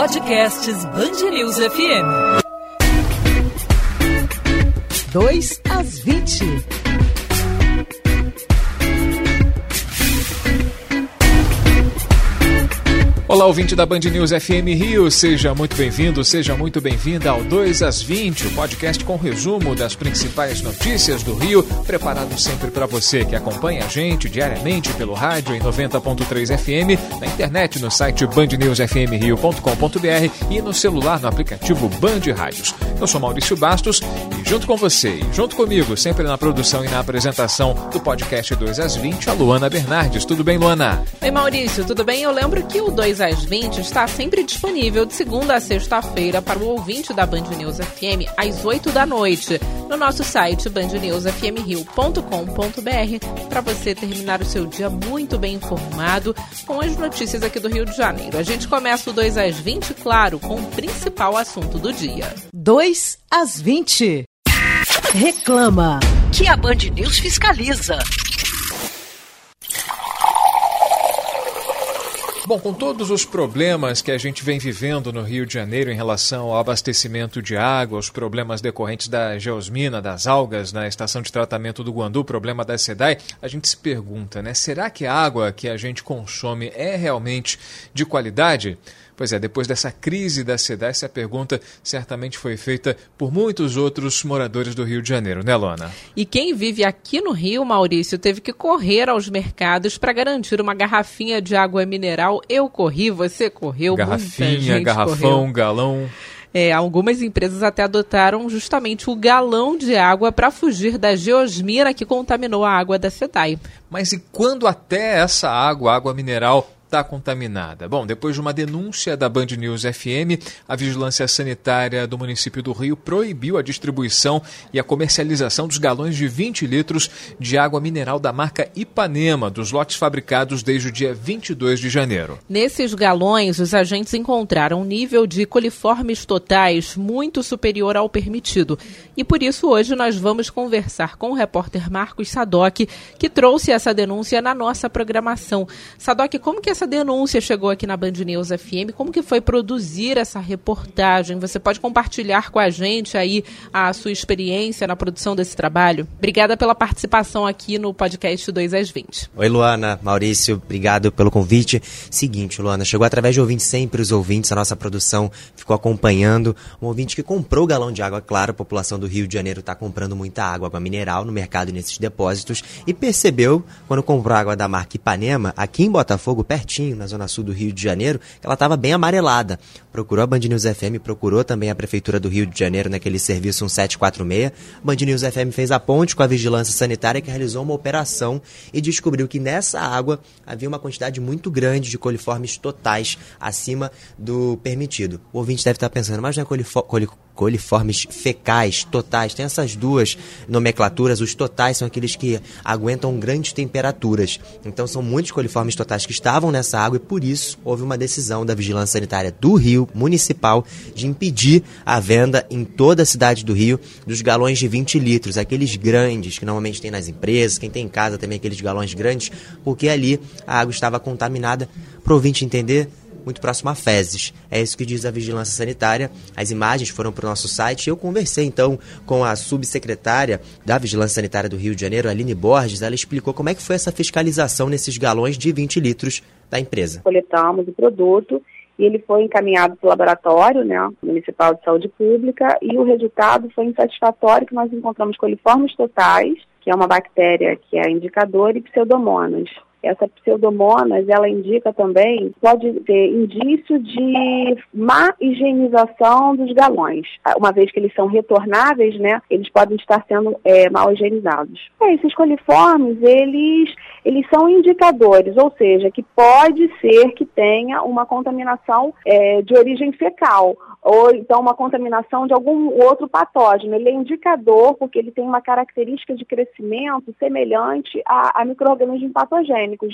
Podcasts Bangerils FM. 2 às 20. Olá, ouvinte da Band News FM Rio, seja muito bem-vindo, seja muito bem-vinda ao 2 às 20, o podcast com resumo das principais notícias do Rio, preparado sempre para você que acompanha a gente diariamente pelo rádio em 90.3 FM, na internet no site bandnewsfmrio.com.br e no celular no aplicativo Band Rádios. Eu sou Maurício Bastos e junto com você e junto comigo, sempre na produção e na apresentação do podcast 2 às 20, a Luana Bernardes. Tudo bem, Luana? Oi, Maurício, tudo bem? Eu lembro que o 2 às 20 está sempre disponível de segunda a sexta-feira para o ouvinte da Band News FM às 8 da noite no nosso site bandnewsfmrio.com.br para você terminar o seu dia muito bem informado com as notícias aqui do Rio de Janeiro. A gente começa o 2 às 20, claro, com o principal assunto do dia. 2 às 20. Reclama que a Band News fiscaliza. Bom, com todos os problemas que a gente vem vivendo no Rio de Janeiro em relação ao abastecimento de água, os problemas decorrentes da geosmina, das algas na estação de tratamento do Guandu, problema da SEDAI, a gente se pergunta, né? Será que a água que a gente consome é realmente de qualidade? Pois é, depois dessa crise da SEDAI, essa pergunta certamente foi feita por muitos outros moradores do Rio de Janeiro, né, Lona? E quem vive aqui no Rio, Maurício, teve que correr aos mercados para garantir uma garrafinha de água mineral. Eu corri, você correu, Garrafinha, garrafão, correu. galão. É, algumas empresas até adotaram justamente o galão de água para fugir da geosmina que contaminou a água da SEDAI. Mas e quando até essa água, água mineral, está contaminada. Bom, depois de uma denúncia da Band News FM, a Vigilância Sanitária do município do Rio proibiu a distribuição e a comercialização dos galões de 20 litros de água mineral da marca Ipanema, dos lotes fabricados desde o dia 22 de janeiro. Nesses galões, os agentes encontraram um nível de coliformes totais muito superior ao permitido. E por isso hoje nós vamos conversar com o repórter Marcos Sadoc, que trouxe essa denúncia na nossa programação. Sadoc, como que essa denúncia chegou aqui na Band News FM? Como que foi produzir essa reportagem? Você pode compartilhar com a gente aí a sua experiência na produção desse trabalho? Obrigada pela participação aqui no podcast 2 às 20. Oi, Luana, Maurício, obrigado pelo convite. Seguinte, Luana, chegou através de ouvintes, sempre os ouvintes, a nossa produção ficou acompanhando. Um ouvinte que comprou galão de água, claro, a população do Rio de Janeiro está comprando muita água, água mineral no mercado e nesses depósitos, e percebeu, quando comprou água da marca Ipanema, aqui em Botafogo, perto na zona sul do Rio de Janeiro, ela estava bem amarelada. Procurou a Band News FM, procurou também a Prefeitura do Rio de Janeiro naquele serviço 1746. Band News FM fez a ponte com a Vigilância Sanitária que realizou uma operação e descobriu que nessa água havia uma quantidade muito grande de coliformes totais acima do permitido. O ouvinte deve estar pensando, mas não é coliforme coliformes fecais, totais. Tem essas duas nomenclaturas. Os totais são aqueles que aguentam grandes temperaturas. Então são muitos coliformes totais que estavam nessa água e por isso houve uma decisão da Vigilância Sanitária do Rio Municipal de impedir a venda em toda a cidade do Rio dos galões de 20 litros, aqueles grandes que normalmente tem nas empresas, quem tem em casa também aqueles galões grandes, porque ali a água estava contaminada. Para o ouvinte entender, muito próximo a fezes. É isso que diz a Vigilância Sanitária. As imagens foram para o nosso site. Eu conversei então com a subsecretária da Vigilância Sanitária do Rio de Janeiro, Aline Borges. Ela explicou como é que foi essa fiscalização nesses galões de 20 litros da empresa. Coletamos o produto e ele foi encaminhado para o laboratório né, municipal de saúde pública e o resultado foi insatisfatório que nós encontramos coliformes totais, que é uma bactéria que é indicador, e pseudomonas. Essa pseudomonas, ela indica também, pode ter indício de má higienização dos galões. Uma vez que eles são retornáveis, né, eles podem estar sendo é, mal higienizados. É, esses coliformes, eles, eles são indicadores, ou seja, que pode ser que tenha uma contaminação é, de origem fecal ou então uma contaminação de algum outro patógeno. Ele é indicador porque ele tem uma característica de crescimento semelhante a, a micro-organismos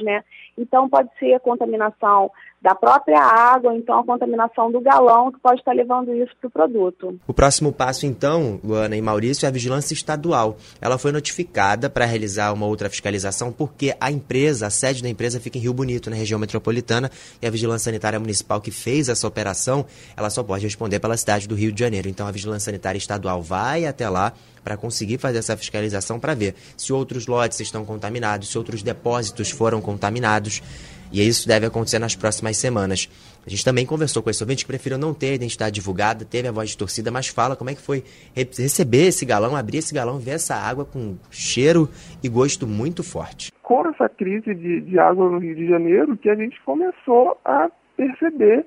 né? Então pode ser a contaminação da própria água, então a contaminação do galão que pode estar levando isso para o produto. O próximo passo, então, Luana e Maurício, é a vigilância estadual. Ela foi notificada para realizar uma outra fiscalização porque a empresa, a sede da empresa fica em Rio Bonito, na região metropolitana, e a Vigilância Sanitária Municipal que fez essa operação, ela só pode responder pela cidade do Rio de Janeiro. Então a Vigilância Sanitária Estadual vai até lá para conseguir fazer essa fiscalização para ver se outros lotes estão contaminados, se outros depósitos foram contaminados. E isso deve acontecer nas próximas semanas. A gente também conversou com esse ouvinte que preferiu não ter a identidade divulgada, teve a voz de torcida, mas fala como é que foi receber esse galão, abrir esse galão, ver essa água com cheiro e gosto muito forte. Com essa crise de, de água no Rio de Janeiro, que a gente começou a perceber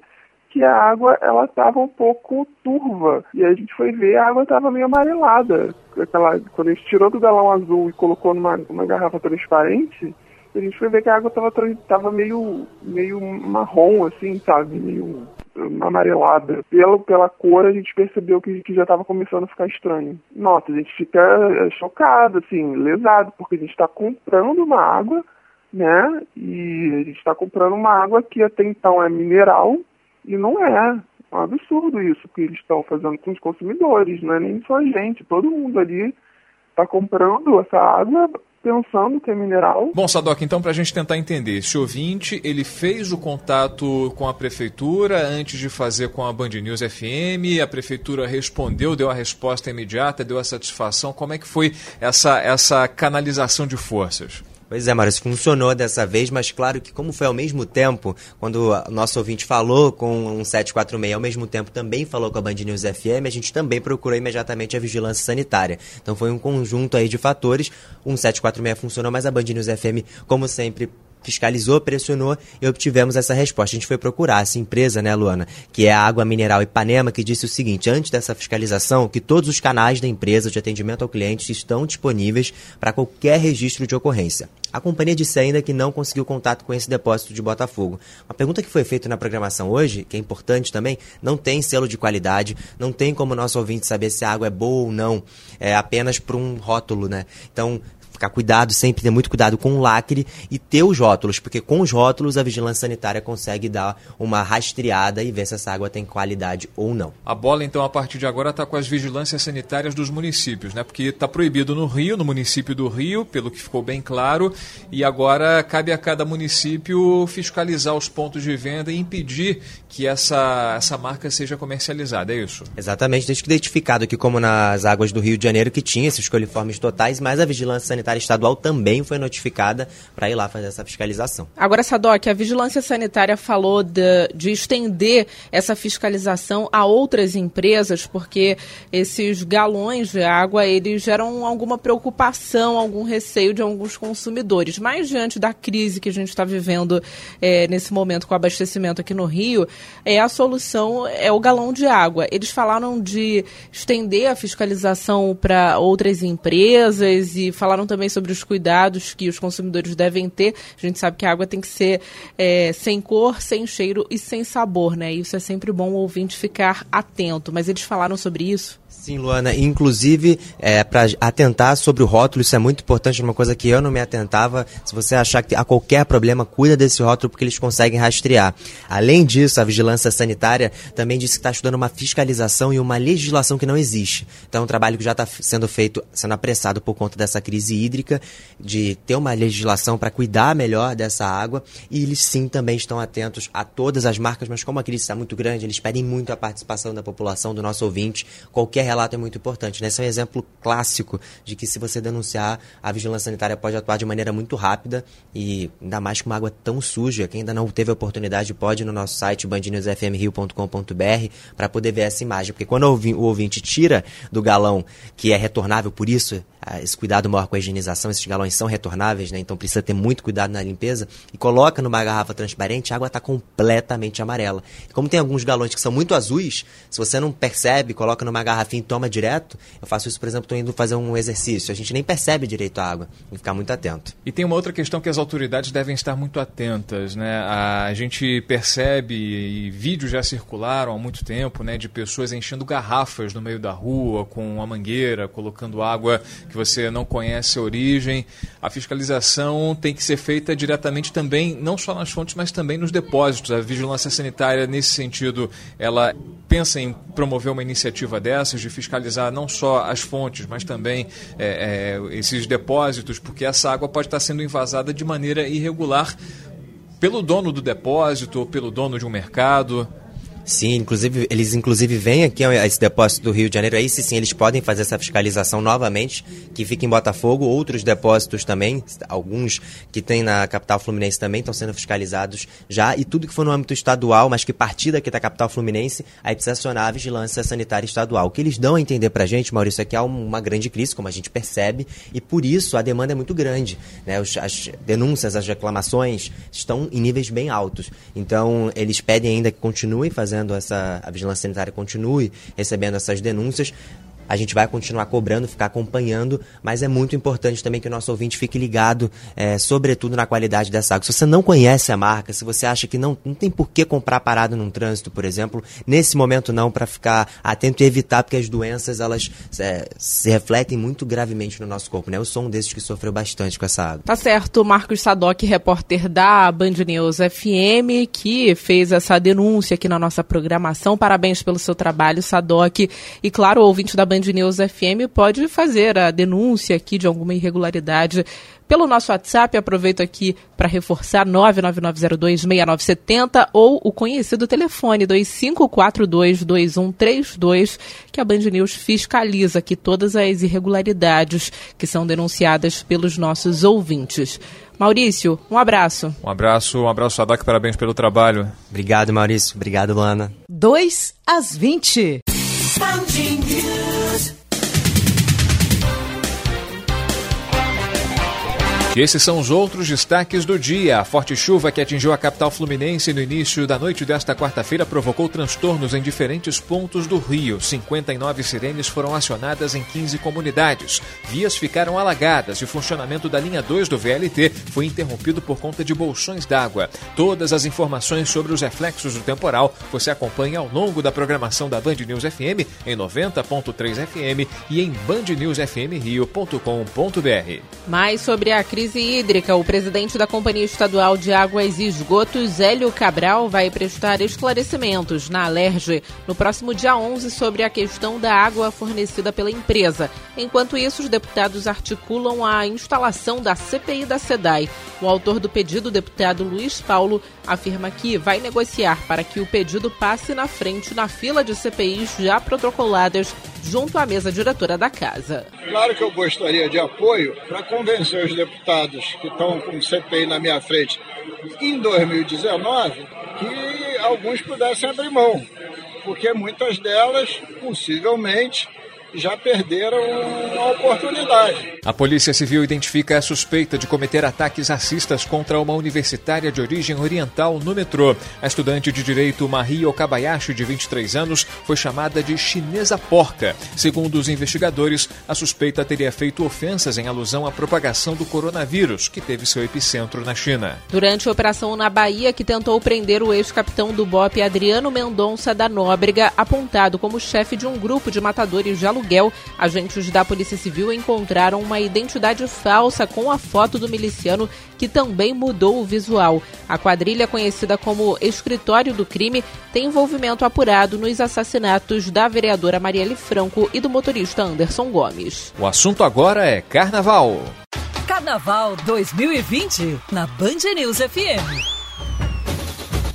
que a água ela estava um pouco turva e a gente foi ver a água estava meio amarelada. Aquela, quando a gente tirou do galão azul e colocou numa, numa garrafa transparente, a gente foi ver que a água estava tava meio, meio marrom, assim, sabe? Meio amarelada. Pela, pela cor, a gente percebeu que, que já estava começando a ficar estranho. Nossa, a gente fica é, chocado, assim, lesado, porque a gente está comprando uma água, né? E a gente está comprando uma água que até então é mineral e não é. É um absurdo isso que eles estão fazendo com os consumidores, não é nem só a gente, todo mundo ali está comprando essa água pensando que é mineral. Bom, Sadoc, então para a gente tentar entender, esse ouvinte, ele fez o contato com a prefeitura antes de fazer com a Band News FM, a prefeitura respondeu, deu a resposta imediata, deu a satisfação, como é que foi essa, essa canalização de forças? Pois é, Maurício, funcionou dessa vez, mas claro que como foi ao mesmo tempo, quando o nosso ouvinte falou com um 746, ao mesmo tempo também falou com a Band News FM, a gente também procurou imediatamente a vigilância sanitária. Então foi um conjunto aí de fatores. Um 746 funcionou, mas a Band News FM, como sempre, fiscalizou, pressionou e obtivemos essa resposta. A gente foi procurar essa empresa, né, Luana, que é a Água Mineral Ipanema, que disse o seguinte: antes dessa fiscalização, que todos os canais da empresa de atendimento ao cliente estão disponíveis para qualquer registro de ocorrência. A companhia disse ainda que não conseguiu contato com esse depósito de Botafogo. Uma pergunta que foi feita na programação hoje, que é importante também, não tem selo de qualidade, não tem como nosso ouvinte saber se a água é boa ou não, é apenas por um rótulo, né? Então, ficar cuidado, sempre ter muito cuidado com o lacre e ter os rótulos, porque com os rótulos a vigilância sanitária consegue dar uma rastreada e ver se essa água tem qualidade ou não. A bola, então, a partir de agora está com as vigilâncias sanitárias dos municípios, né? Porque está proibido no Rio, no município do Rio, pelo que ficou bem claro, e agora cabe a cada município fiscalizar os pontos de venda e impedir que essa, essa marca seja comercializada, é isso? Exatamente, desde que identificado aqui como nas águas do Rio de Janeiro que tinha esses coliformes totais, mas a vigilância sanitária Estadual também foi notificada para ir lá fazer essa fiscalização. Agora, Sadoc, a Vigilância Sanitária falou de, de estender essa fiscalização a outras empresas, porque esses galões de água, eles geram alguma preocupação, algum receio de alguns consumidores. Mas diante da crise que a gente está vivendo é, nesse momento com o abastecimento aqui no Rio, é a solução é o galão de água. Eles falaram de estender a fiscalização para outras empresas e falaram também também sobre os cuidados que os consumidores devem ter. A gente sabe que a água tem que ser é, sem cor, sem cheiro e sem sabor, né? Isso é sempre bom o ouvinte ficar atento. Mas eles falaram sobre isso? Sim, Luana. Inclusive, é, para atentar sobre o rótulo, isso é muito importante, uma coisa que eu não me atentava. Se você achar que há qualquer problema, cuida desse rótulo porque eles conseguem rastrear. Além disso, a vigilância sanitária também disse que está estudando uma fiscalização e uma legislação que não existe. Então, é um trabalho que já está sendo feito, sendo apressado por conta dessa crise hídrica, de ter uma legislação para cuidar melhor dessa água. E eles sim também estão atentos a todas as marcas, mas como a crise está muito grande, eles pedem muito a participação da população, do nosso ouvinte. Qualquer relato é muito importante. Né? Esse é um exemplo clássico de que se você denunciar, a vigilância sanitária pode atuar de maneira muito rápida e ainda mais com uma água tão suja. Quem ainda não teve a oportunidade pode ir no nosso site bandnewsfmrio.com.br para poder ver essa imagem. Porque quando o ouvinte tira do galão que é retornável, por isso esse cuidado maior com a higienização, esses galões são retornáveis, né? então precisa ter muito cuidado na limpeza, e coloca numa garrafa transparente, a água está completamente amarela. Como tem alguns galões que são muito azuis, se você não percebe, coloca numa garrafinha e toma direto, eu faço isso, por exemplo, estou indo fazer um exercício, a gente nem percebe direito a água, tem que ficar muito atento. E tem uma outra questão que as autoridades devem estar muito atentas, né? A gente percebe, e vídeos já circularam há muito tempo, né, de pessoas enchendo garrafas no meio da rua com uma mangueira, colocando água que você não conhece a origem. A fiscalização tem que ser feita diretamente também, não só nas fontes, mas também nos depósitos. A vigilância sanitária, nesse sentido, ela pensa em promover uma iniciativa dessas, de fiscalizar não só as fontes, mas também é, é, esses depósitos, porque essa água pode estar sendo invasada de maneira irregular pelo dono do depósito ou pelo dono de um mercado. Sim, inclusive, eles inclusive vêm aqui a esse depósito do Rio de Janeiro, aí sim eles podem fazer essa fiscalização novamente, que fica em Botafogo, outros depósitos também, alguns que tem na capital fluminense também estão sendo fiscalizados já, e tudo que for no âmbito estadual, mas que partir daqui da capital fluminense, aí precisa acionar a vigilância sanitária estadual. O que eles dão a entender pra gente, Maurício, é que há uma grande crise, como a gente percebe, e por isso a demanda é muito grande. Né? As denúncias, as reclamações estão em níveis bem altos. Então, eles pedem ainda que continue fazendo fazendo essa a vigilância sanitária continue recebendo essas denúncias, a gente vai continuar cobrando, ficar acompanhando, mas é muito importante também que o nosso ouvinte fique ligado, é, sobretudo na qualidade dessa água. Se você não conhece a marca, se você acha que não, não tem por que comprar parado num trânsito, por exemplo, nesse momento não, para ficar atento e evitar, porque as doenças elas é, se refletem muito gravemente no nosso corpo. Né? Eu sou um desses que sofreu bastante com essa água. Tá certo, Marcos Sadoc, repórter da Band News FM, que fez essa denúncia aqui na nossa programação. Parabéns pelo seu trabalho, Sadoc. E claro, ouvinte da Band Band News FM pode fazer a denúncia aqui de alguma irregularidade pelo nosso WhatsApp. Aproveito aqui para reforçar 999026970 ou o conhecido telefone 25422132, que a Band News fiscaliza aqui todas as irregularidades que são denunciadas pelos nossos ouvintes. Maurício, um abraço. Um abraço, um abraço, Sadak, parabéns pelo trabalho. Obrigado, Maurício. Obrigado, Luana. 2 às 20. E esses são os outros destaques do dia. A forte chuva que atingiu a capital fluminense no início da noite desta quarta-feira provocou transtornos em diferentes pontos do Rio. 59 sirenes foram acionadas em 15 comunidades. Vias ficaram alagadas e o funcionamento da linha 2 do VLT foi interrompido por conta de bolsões d'água. Todas as informações sobre os reflexos do temporal você acompanha ao longo da programação da Band News FM em 90.3 FM e em bandnewsfmrio.com.br. Mais sobre a crise crise hídrica, o presidente da Companhia Estadual de Águas e Esgotos, Hélio Cabral, vai prestar esclarecimentos na Alerj no próximo dia 11 sobre a questão da água fornecida pela empresa. Enquanto isso, os deputados articulam a instalação da CPI da SEDAI. O autor do pedido, deputado Luiz Paulo, afirma que vai negociar para que o pedido passe na frente na fila de CPIs já protocoladas junto à mesa diretora da casa. Claro que eu gostaria de apoio para convencer os deputados que estão com CPI na minha frente. Em 2019 que alguns pudessem abrir mão, porque muitas delas possivelmente já perderam uma oportunidade. A Polícia Civil identifica a suspeita de cometer ataques racistas contra uma universitária de origem oriental no metrô. A estudante de direito Marie Okabayashi, de 23 anos, foi chamada de chinesa porca. Segundo os investigadores, a suspeita teria feito ofensas em alusão à propagação do coronavírus, que teve seu epicentro na China. Durante a operação na Bahia, que tentou prender o ex-capitão do BOP Adriano Mendonça da Nóbrega, apontado como chefe de um grupo de matadores de aluguel, aluguel, agentes da Polícia Civil encontraram uma identidade falsa com a foto do miliciano que também mudou o visual. A quadrilha, conhecida como Escritório do Crime, tem envolvimento apurado nos assassinatos da vereadora Marielle Franco e do motorista Anderson Gomes. O assunto agora é Carnaval. Carnaval 2020 na Band News FM.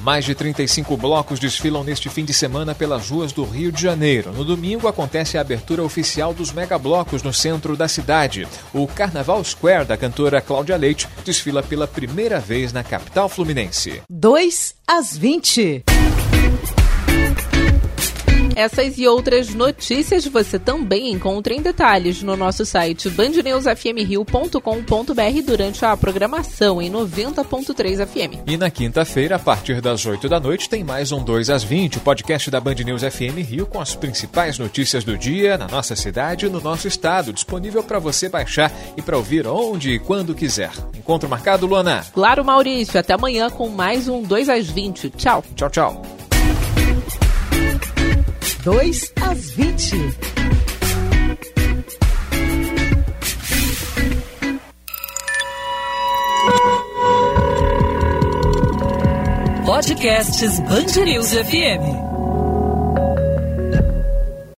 Mais de 35 blocos desfilam neste fim de semana pelas ruas do Rio de Janeiro. No domingo acontece a abertura oficial dos megablocos no centro da cidade. O Carnaval Square da cantora Cláudia Leite desfila pela primeira vez na capital fluminense. 2 às 20. Essas e outras notícias você também encontra em detalhes no nosso site bandnewsfmrio.com.br durante a programação em 90.3 FM. E na quinta-feira, a partir das 8 da noite, tem mais um 2 às 20, o podcast da Band News FM Rio com as principais notícias do dia na nossa cidade e no nosso estado, disponível para você baixar e para ouvir onde e quando quiser. Encontro marcado, Luana? Claro, Maurício. Até amanhã com mais um 2 às 20. Tchau. Tchau, tchau. 2 às 20. Podcasts Bangerils FM.